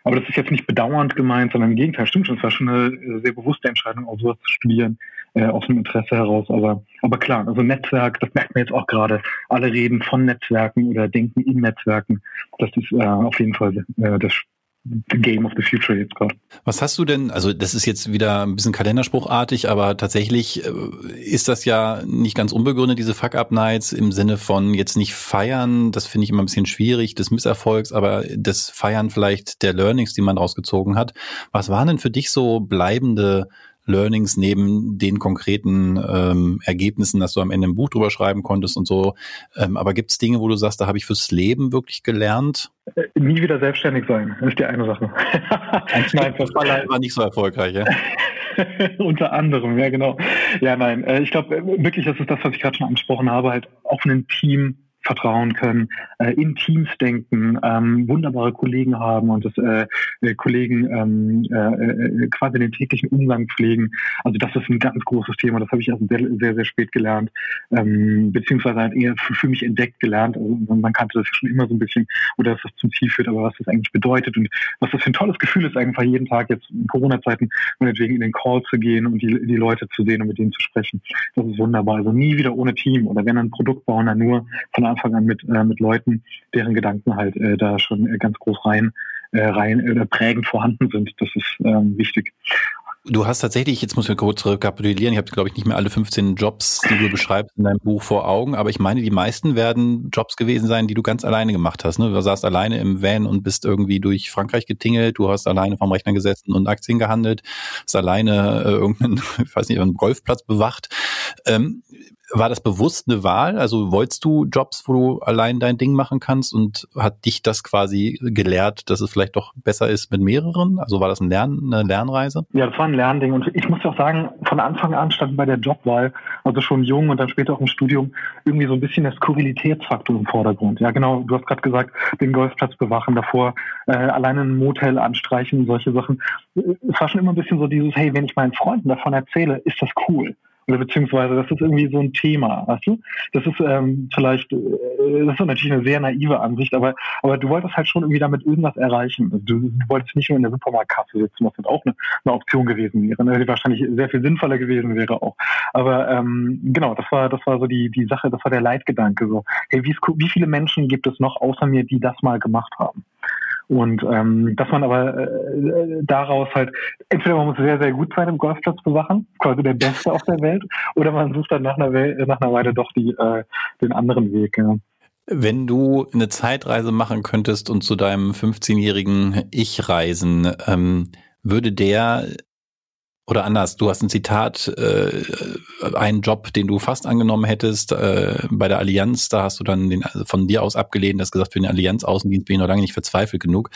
Aber das ist jetzt nicht bedauernd gemeint, sondern im Gegenteil, stimmt schon, es war schon eine äh, sehr bewusste Entscheidung, auch sowas zu studieren, äh, aus dem Interesse heraus. Aber, aber klar, also Netzwerk, das merkt man jetzt auch gerade. Alle reden von Netzwerken oder denken in Netzwerken. Das ist äh, auf jeden Fall äh, das game of the future jetzt gerade. Was hast du denn, also das ist jetzt wieder ein bisschen kalenderspruchartig, aber tatsächlich äh, ist das ja nicht ganz unbegründet, diese Fuck-Up-Nights im Sinne von jetzt nicht feiern, das finde ich immer ein bisschen schwierig, des Misserfolgs, aber das Feiern vielleicht der Learnings, die man rausgezogen hat. Was waren denn für dich so bleibende Learnings neben den konkreten ähm, Ergebnissen, dass du am Ende ein Buch drüber schreiben konntest und so. Ähm, aber gibt es Dinge, wo du sagst, da habe ich fürs Leben wirklich gelernt? Äh, nie wieder selbstständig sein, das ist die eine Sache. nein, das war leider nicht so erfolgreich, ja. Unter anderem, ja genau. Ja, nein, äh, ich glaube äh, wirklich, das ist das, was ich gerade schon angesprochen habe, halt auch ein Team vertrauen können, äh, in Teams denken, ähm, wunderbare Kollegen haben und das äh, äh, Kollegen ähm, äh, äh, quasi den täglichen Umgang pflegen. Also das ist ein ganz großes Thema. Das habe ich also sehr, sehr, sehr spät gelernt, ähm, beziehungsweise halt eher für, für mich entdeckt gelernt. Also man kannte das schon immer so ein bisschen, oder dass das zum Ziel führt, aber was das eigentlich bedeutet und was das für ein tolles Gefühl ist, einfach jeden Tag jetzt in Corona-Zeiten meinetwegen in den Call zu gehen und die, die Leute zu sehen und mit denen zu sprechen. Das ist wunderbar. Also nie wieder ohne Team oder wenn ein Produkt bauen, dann nur von Anfang an mit, äh, mit Leuten, deren Gedanken halt äh, da schon äh, ganz groß rein, äh, rein oder prägend vorhanden sind. Das ist ähm, wichtig. Du hast tatsächlich, jetzt muss ich kurz rekapitulieren, ich habe, glaube ich, nicht mehr alle 15 Jobs, die du beschreibst in deinem Buch vor Augen, aber ich meine, die meisten werden Jobs gewesen sein, die du ganz alleine gemacht hast. Ne? Du saßt alleine im Van und bist irgendwie durch Frankreich getingelt, du hast alleine vom Rechner gesessen und Aktien gehandelt, hast alleine äh, irgendeinen, ich weiß nicht, einen Golfplatz bewacht. Ähm, war das bewusst eine Wahl? Also wolltest du Jobs, wo du allein dein Ding machen kannst und hat dich das quasi gelehrt, dass es vielleicht doch besser ist mit mehreren? Also war das ein Lern, eine Lernreise? Ja, das war ein Lernding und ich muss auch sagen, von Anfang an stand bei der Jobwahl, also schon jung und dann später auch im Studium, irgendwie so ein bisschen der Skurrilitätsfaktor im Vordergrund. Ja, genau, du hast gerade gesagt, den Golfplatz bewachen, davor äh, alleine ein Motel anstreichen und solche Sachen. Es war schon immer ein bisschen so dieses, hey, wenn ich meinen Freunden davon erzähle, ist das cool. Oder beziehungsweise das ist irgendwie so ein Thema, weißt du? Das ist ähm, vielleicht, äh, das ist natürlich eine sehr naive Ansicht, aber, aber du wolltest halt schon irgendwie damit irgendwas erreichen. Also du, du wolltest nicht nur in der Supermarktkasse sitzen, was auch eine, eine Option gewesen wäre, ne? die wahrscheinlich sehr viel sinnvoller gewesen wäre auch. Aber ähm, genau, das war, das war so die, die Sache, das war der Leitgedanke. So, hey, wie viele Menschen gibt es noch außer mir, die das mal gemacht haben? Und ähm, dass man aber äh, daraus halt, entweder man muss sehr, sehr gut sein im Golfplatz bewachen, quasi der Beste auf der Welt, oder man sucht dann nach einer, Welt, nach einer Weile doch die, äh, den anderen Weg. Ja. Wenn du eine Zeitreise machen könntest und zu deinem 15-jährigen Ich reisen, ähm, würde der oder anders, du hast ein Zitat, äh, einen Job, den du fast angenommen hättest äh, bei der Allianz, da hast du dann den also von dir aus abgelehnt, hast gesagt, für den Allianz-Außendienst bin ich noch lange nicht verzweifelt genug.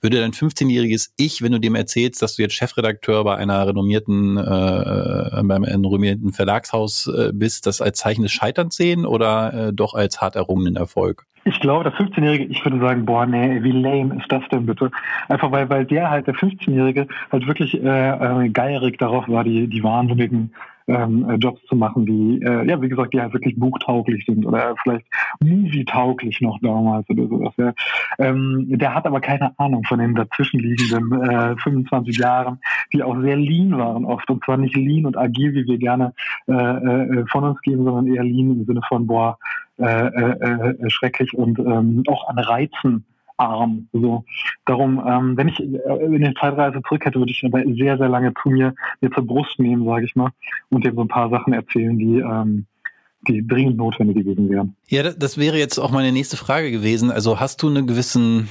Würde dein 15-jähriges Ich, wenn du dem erzählst, dass du jetzt Chefredakteur bei einer renommierten, äh, beim renommierten Verlagshaus äh, bist, das als Zeichen des Scheiterns sehen oder äh, doch als hart errungenen Erfolg? Ich glaube, der 15-Jährige, ich würde sagen, boah, nee, wie lame ist das denn bitte? Einfach weil, weil der halt, der 15-Jährige, halt wirklich äh, äh, geierig darauf war, die, die wahnsinnigen ähm, äh, Jobs zu machen, die, äh, ja, wie gesagt, die halt wirklich buchtauglich sind oder vielleicht movie-tauglich noch damals oder sowas. Ja. Ähm, der hat aber keine Ahnung von den dazwischenliegenden äh, 25 Jahren, die auch sehr lean waren oft. Und zwar nicht lean und agil, wie wir gerne äh, äh, von uns geben, sondern eher lean im Sinne von, boah, schrecklich und ähm, auch an Reizen arm. So. Darum, ähm, wenn ich äh, in den Zeitreise zurück hätte, würde ich aber sehr, sehr lange zu mir, mir zur Brust nehmen, sage ich mal, und dem so ein paar Sachen erzählen, die, ähm, die dringend notwendig gewesen wären. Ja, das wäre jetzt auch meine nächste Frage gewesen. Also hast du einen gewissen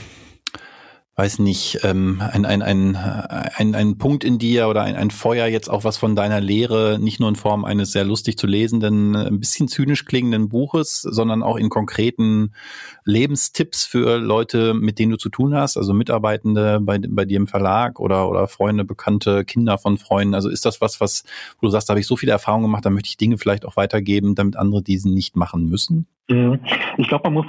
weiß nicht, ähm, ein, ein, ein, ein, ein Punkt in dir oder ein, ein Feuer jetzt auch was von deiner Lehre, nicht nur in Form eines sehr lustig zu lesenden, ein bisschen zynisch klingenden Buches, sondern auch in konkreten Lebenstipps für Leute, mit denen du zu tun hast, also Mitarbeitende bei, bei dir im Verlag oder, oder Freunde, Bekannte, Kinder von Freunden. Also ist das was, was wo du sagst, da habe ich so viele Erfahrungen gemacht, da möchte ich Dinge vielleicht auch weitergeben, damit andere diesen nicht machen müssen? Mhm. Ich glaube, man muss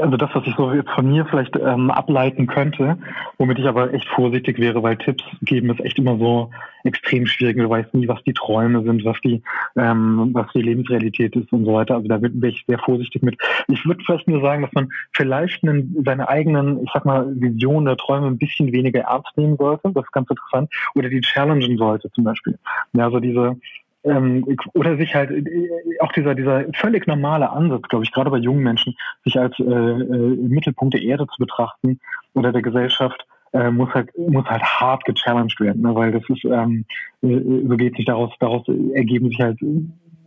also das, was ich so jetzt von mir vielleicht ähm, ableiten könnte, womit ich aber echt vorsichtig wäre, weil Tipps geben ist echt immer so extrem schwierig. Du weißt nie, was die Träume sind, was die, ähm, was die Lebensrealität ist und so weiter. Also da bin ich sehr vorsichtig mit. Ich würde vielleicht nur sagen, dass man vielleicht einen, seine eigenen, ich sag mal, Visionen oder Träume ein bisschen weniger ernst nehmen sollte. Das ist ganz interessant. Oder die challengen sollte zum Beispiel. Ja, also diese, ähm, oder sich halt äh, auch dieser dieser völlig normale Ansatz, glaube ich, gerade bei jungen Menschen, sich als äh, äh, Mittelpunkt der Erde zu betrachten oder der Gesellschaft, äh, muss halt muss halt hart gechallenged werden, ne? weil das ist ähm, äh, so geht sich daraus daraus ergeben sich halt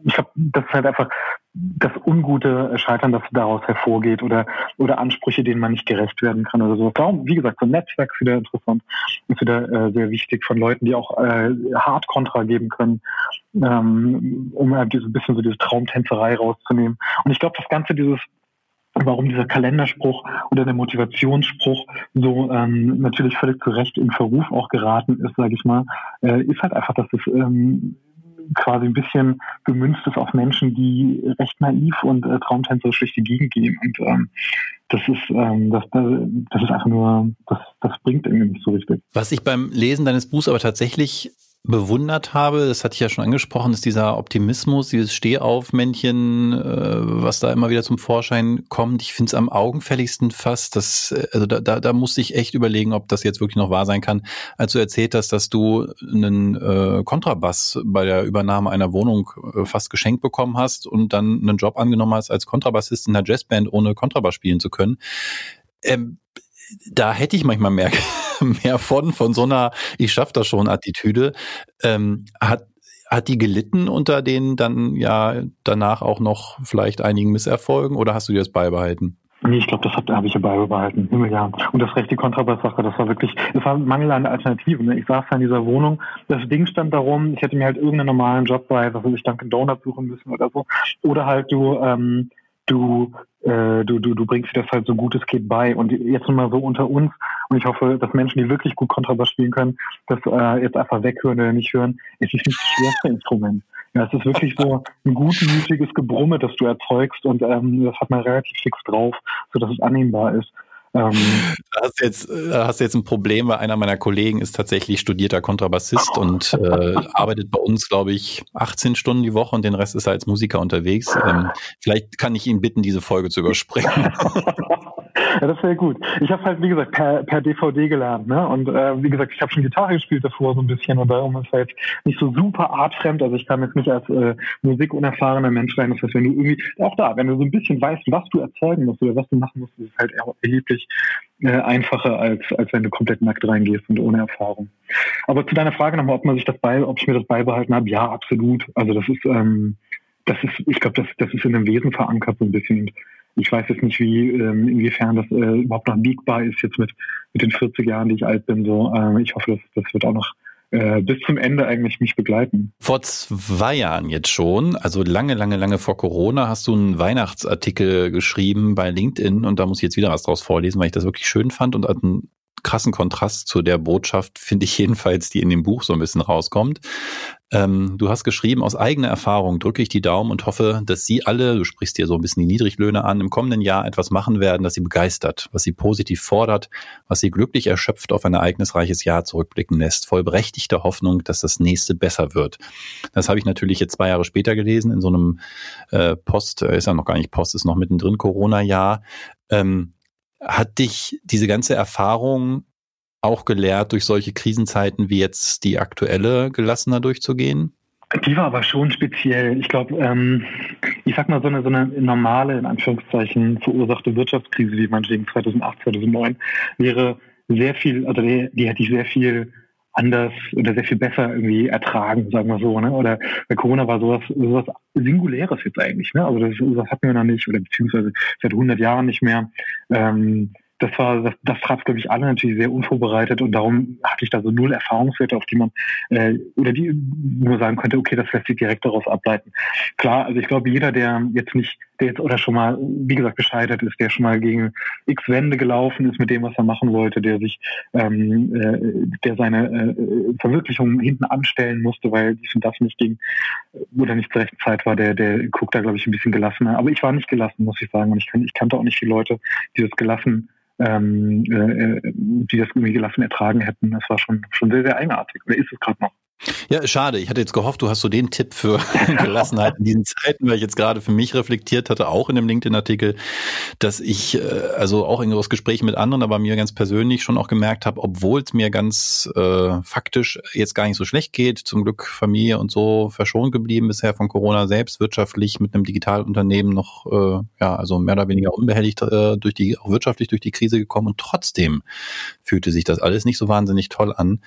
ich glaube, das ist halt einfach das ungute Scheitern, das daraus hervorgeht oder, oder Ansprüche, denen man nicht gerecht werden kann oder so. Darum, wie gesagt, so ein Netzwerk ist wieder interessant, ist wieder äh, sehr wichtig von Leuten, die auch äh, hart Kontra geben können, ähm, um halt ein bisschen so diese Traumtänzerei rauszunehmen. Und ich glaube, das Ganze, dieses warum dieser Kalenderspruch oder der Motivationsspruch so ähm, natürlich völlig zu Recht in Verruf auch geraten ist, sage ich mal, äh, ist halt einfach, dass es ähm, quasi ein bisschen gemünzt ist auf Menschen, die recht naiv und äh, traumtänzerisch durch die Gegend gehen. Und ähm, das ist, ähm, das, das ist einfach nur, das, das bringt irgendwie nicht so richtig. Was ich beim Lesen deines Buchs aber tatsächlich bewundert habe, das hatte ich ja schon angesprochen, ist dieser Optimismus, dieses Stehaufmännchen, äh, was da immer wieder zum Vorschein kommt. Ich finde es am augenfälligsten fast, dass, äh, also da, da, da musste ich echt überlegen, ob das jetzt wirklich noch wahr sein kann. Als du erzählt hast, dass du einen äh, Kontrabass bei der Übernahme einer Wohnung äh, fast geschenkt bekommen hast und dann einen Job angenommen hast als Kontrabassist in einer Jazzband, ohne Kontrabass spielen zu können. Ähm, da hätte ich manchmal mehr, mehr von, von so einer Ich schaff das schon Attitüde. Ähm, hat, hat die gelitten unter den dann ja danach auch noch vielleicht einigen Misserfolgen oder hast du dir das beibehalten? Nee, ich glaube, das habe hab ich ja beibehalten. Ja. Und das recht die Kontrabasssache, das war wirklich, das war Mangel an Alternativen. Ne? Ich saß da in dieser Wohnung, das Ding stand darum, ich hätte mir halt irgendeinen normalen Job bei, was weiß ich, Dunkin' Donuts suchen müssen oder so. Oder halt du, ähm, du, äh, du, du, du bringst dir das halt so gut es geht bei. Und jetzt mal so unter uns, und ich hoffe, dass Menschen, die wirklich gut Kontrabass spielen können, das äh, jetzt einfach weghören oder nicht hören, es ist nicht das schwerste Instrument. Ja, es ist wirklich so ein gutmütiges Gebrumme, das du erzeugst und ähm, das hat man relativ fix drauf, sodass es annehmbar ist. Ähm, da hast jetzt, da hast jetzt ein Problem, weil einer meiner Kollegen ist tatsächlich studierter Kontrabassist und äh, arbeitet bei uns, glaube ich, 18 Stunden die Woche und den Rest ist er als Musiker unterwegs. Ähm, vielleicht kann ich ihn bitten, diese Folge zu überspringen. Ja, das wäre gut. Ich habe halt, wie gesagt, per, per DVD gelernt. Ne? Und äh, wie gesagt, ich habe schon Gitarre gespielt davor so ein bisschen und darum ist halt nicht so super artfremd. Also ich kam jetzt nicht als äh, musikunerfahrener Mensch rein. Das heißt, wenn du irgendwie, auch da, wenn du so ein bisschen weißt, was du erzeugen musst oder was du machen musst, ist es halt erheblich äh, einfacher, als, als wenn du komplett nackt reingehst und ohne Erfahrung. Aber zu deiner Frage nochmal, ob man sich das bei, ob ich mir das beibehalten habe, ja, absolut. Also das ist, ähm, das ist, ich glaube, das, das ist in dem Wesen verankert so ein bisschen. Ich weiß jetzt nicht, wie ähm, inwiefern das äh, überhaupt noch biegbar ist jetzt mit, mit den 40 Jahren, die ich alt bin. So, äh, ich hoffe, das, das wird auch noch äh, bis zum Ende eigentlich mich begleiten. Vor zwei Jahren jetzt schon, also lange, lange, lange vor Corona, hast du einen Weihnachtsartikel geschrieben bei LinkedIn und da muss ich jetzt wieder was draus vorlesen, weil ich das wirklich schön fand und einen krassen Kontrast zu der Botschaft, finde ich jedenfalls, die in dem Buch so ein bisschen rauskommt. Ähm, du hast geschrieben, aus eigener Erfahrung drücke ich die Daumen und hoffe, dass Sie alle, du sprichst hier so ein bisschen die Niedriglöhne an, im kommenden Jahr etwas machen werden, das Sie begeistert, was Sie positiv fordert, was Sie glücklich erschöpft auf ein ereignisreiches Jahr zurückblicken lässt, voll berechtigter Hoffnung, dass das nächste besser wird. Das habe ich natürlich jetzt zwei Jahre später gelesen, in so einem äh, Post, äh, ist ja noch gar nicht Post, ist noch mittendrin Corona-Jahr. Ähm, hat dich diese ganze Erfahrung auch gelehrt, durch solche Krisenzeiten wie jetzt die aktuelle gelassener durchzugehen? Die war aber schon speziell. Ich glaube, ähm, ich sag mal, so eine, so eine normale, in Anführungszeichen, verursachte Wirtschaftskrise, wie meinetwegen 2008, 2009, wäre sehr viel, also die, die hätte ich sehr viel anders oder sehr viel besser irgendwie ertragen, sagen wir so. Ne? Oder bei Corona war sowas, sowas Singuläres jetzt eigentlich. Ne? Also das, das hatten wir noch nicht oder beziehungsweise seit 100 Jahren nicht mehr. Ähm, das war, das, das traf, glaube ich, alle natürlich sehr unvorbereitet und darum hatte ich da so null Erfahrungswerte, auf die man äh, oder die nur sagen könnte, okay, das lässt sich direkt daraus ableiten. Klar, also ich glaube, jeder, der jetzt nicht, der jetzt oder schon mal, wie gesagt, gescheitert ist, der schon mal gegen X Wände gelaufen ist mit dem, was er machen wollte, der sich, ähm, äh, der seine äh, Verwirklichung hinten anstellen musste, weil dies und das nicht ging oder nicht zur rechten Zeit war, der, der guckt da, glaube ich, ein bisschen gelassener. Aber ich war nicht gelassen, muss ich sagen. Und ich, ich kannte auch nicht viele Leute, die das gelassen ähm, äh, die das irgendwie gelassen ertragen hätten. Das war schon, schon sehr, sehr eigenartig. Oder ist es gerade noch? Ja, schade. Ich hatte jetzt gehofft, du hast so den Tipp für Gelassenheit in diesen Zeiten, weil ich jetzt gerade für mich reflektiert hatte, auch in dem LinkedIn-Artikel, dass ich, äh, also auch in aus Gesprächen mit anderen, aber mir ganz persönlich schon auch gemerkt habe, obwohl es mir ganz äh, faktisch jetzt gar nicht so schlecht geht, zum Glück Familie und so verschont geblieben bisher von Corona selbst, wirtschaftlich mit einem Digitalunternehmen noch, äh, ja, also mehr oder weniger unbehelligt äh, durch die, auch wirtschaftlich durch die Krise gekommen und trotzdem fühlte sich das alles nicht so wahnsinnig toll an.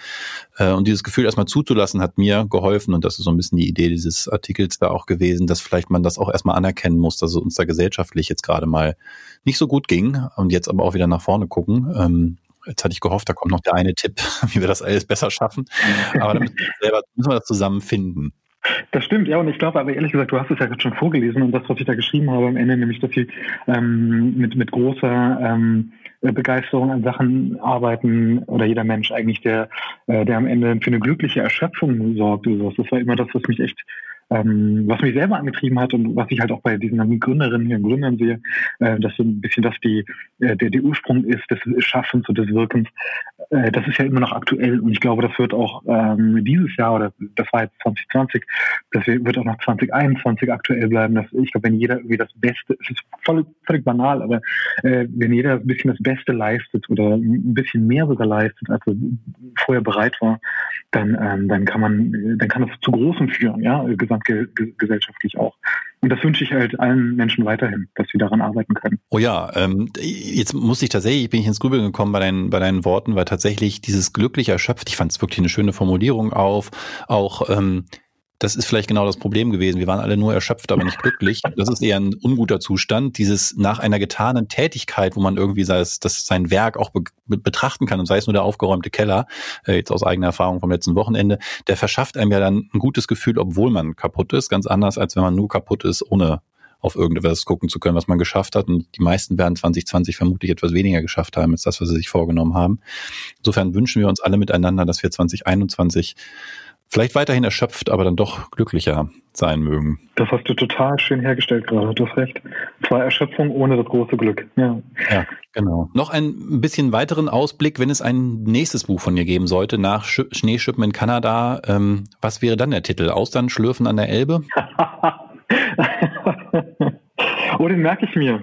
Äh, und dieses Gefühl erstmal zuzulassen, zulassen hat mir geholfen und das ist so ein bisschen die Idee dieses Artikels da auch gewesen, dass vielleicht man das auch erstmal anerkennen muss, dass es uns da gesellschaftlich jetzt gerade mal nicht so gut ging und jetzt aber auch wieder nach vorne gucken. Ähm, jetzt hatte ich gehofft, da kommt noch der eine Tipp, wie wir das alles besser schaffen. Aber dann müssen wir, selber, müssen wir das zusammen finden. Das stimmt, ja, und ich glaube aber ehrlich gesagt, du hast es ja gerade schon vorgelesen und das, was ich da geschrieben habe am Ende, nämlich, dass sie ähm, mit, mit großer ähm, Begeisterung an Sachen arbeiten oder jeder Mensch eigentlich, der, äh, der am Ende für eine glückliche Erschöpfung sorgt. Das war immer das, was mich echt ähm, was mich selber angetrieben hat und was ich halt auch bei diesen Gründerinnen und Gründern sehe, äh, dass so ein bisschen das die, äh, der, der Ursprung ist des Schaffens und des Wirkens, äh, das ist ja immer noch aktuell und ich glaube, das wird auch ähm, dieses Jahr oder das war jetzt 2020, das wird auch noch 2021 aktuell bleiben. Dass, ich glaube, wenn jeder irgendwie das Beste, es ist voll, völlig banal, aber äh, wenn jeder ein bisschen das Beste leistet oder ein bisschen mehr sogar leistet, als er vorher bereit war, dann, ähm, dann kann man, dann kann das zu Großem führen, ja, gesamt gesamtgesellschaftlich auch. Und das wünsche ich halt allen Menschen weiterhin, dass sie daran arbeiten können. Oh ja, ähm, jetzt muss ich tatsächlich, bin ich ins Grübeln gekommen bei deinen, bei deinen Worten, weil tatsächlich dieses glücklich erschöpft, ich fand es wirklich eine schöne Formulierung auf, auch ähm, das ist vielleicht genau das Problem gewesen. Wir waren alle nur erschöpft, aber nicht glücklich. Das ist eher ein unguter Zustand. Dieses nach einer getanen Tätigkeit, wo man irgendwie das, das sein Werk auch be betrachten kann und sei es nur der aufgeräumte Keller, äh, jetzt aus eigener Erfahrung vom letzten Wochenende, der verschafft einem ja dann ein gutes Gefühl, obwohl man kaputt ist. Ganz anders, als wenn man nur kaputt ist, ohne auf irgendetwas gucken zu können, was man geschafft hat. Und die meisten werden 2020 vermutlich etwas weniger geschafft haben als das, was sie sich vorgenommen haben. Insofern wünschen wir uns alle miteinander, dass wir 2021 vielleicht weiterhin erschöpft, aber dann doch glücklicher sein mögen. Das hast du total schön hergestellt gerade, du hast recht. Zwar Erschöpfung ohne das große Glück. Ja. ja, genau. Noch ein bisschen weiteren Ausblick, wenn es ein nächstes Buch von dir geben sollte, nach Sch Schneeschippen in Kanada, ähm, was wäre dann der Titel? Austern schlürfen an der Elbe? oh, den merke ich mir.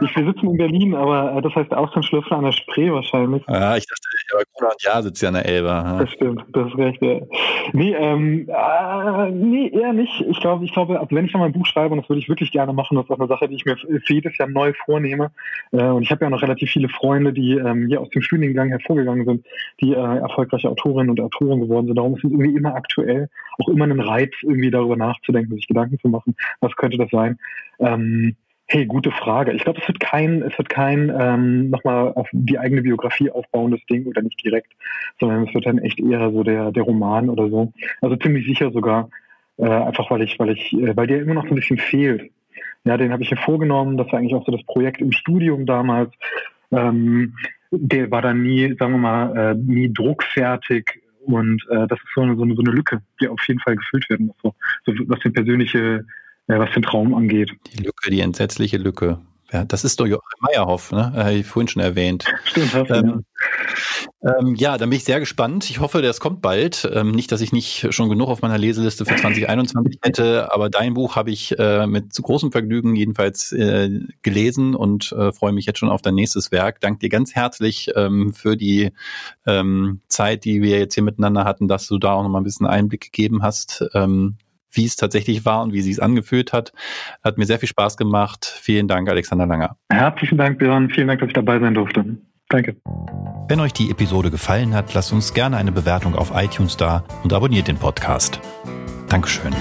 Ich, wir sitzen in Berlin, aber äh, das heißt Auslandschlüpfer an der Spree wahrscheinlich. Ja, ich dachte, aber Konrad Ja sitzt ja an der Elbe. Ja. Das stimmt, das ist recht. Ja. Nee, ähm, äh, nee, eher nicht. Ich glaube, ich glaube, also wenn ich mal ein Buch schreibe, und das würde ich wirklich gerne machen, das ist auch eine Sache, die ich mir für jedes Jahr neu vornehme. Äh, und ich habe ja noch relativ viele Freunde, die ähm, hier aus dem Studiengang hervorgegangen sind, die äh, erfolgreiche Autorinnen und Autoren geworden sind. Darum ist es irgendwie immer aktuell, auch immer ein Reiz, irgendwie darüber nachzudenken, sich Gedanken zu machen, was könnte das sein. Ähm, Hey, gute Frage. Ich glaube, es wird kein, es wird kein ähm, nochmal auf die eigene Biografie aufbauendes Ding oder nicht direkt, sondern es wird dann echt eher so der, der Roman oder so. Also ziemlich sicher sogar, äh, einfach weil ich, weil ich, äh, weil der immer noch so ein bisschen fehlt. Ja, den habe ich mir vorgenommen. Das war eigentlich auch so das Projekt im Studium damals. Ähm, der war dann nie, sagen wir mal, äh, nie druckfertig und äh, das ist so eine, so eine, so eine Lücke, die auf jeden Fall gefüllt werden muss, so, so was die persönliche ja, was den Traum angeht. Die Lücke, die entsetzliche Lücke. Ja, das ist doch Joachim Meyerhoff, ne? Habe ich vorhin schon erwähnt. Stimmt, ähm, ja. Ähm, ja, dann bin ich sehr gespannt. Ich hoffe, das kommt bald. Ähm, nicht, dass ich nicht schon genug auf meiner Leseliste für 2021 hätte, aber dein Buch habe ich äh, mit großem Vergnügen jedenfalls äh, gelesen und äh, freue mich jetzt schon auf dein nächstes Werk. Danke dir ganz herzlich ähm, für die ähm, Zeit, die wir jetzt hier miteinander hatten, dass du da auch noch mal ein bisschen Einblick gegeben hast. Wie es tatsächlich war und wie sie es angefühlt hat. Hat mir sehr viel Spaß gemacht. Vielen Dank, Alexander Langer. Herzlichen Dank, Björn. Vielen Dank, dass ich dabei sein durfte. Danke. Wenn euch die Episode gefallen hat, lasst uns gerne eine Bewertung auf iTunes da und abonniert den Podcast. Dankeschön.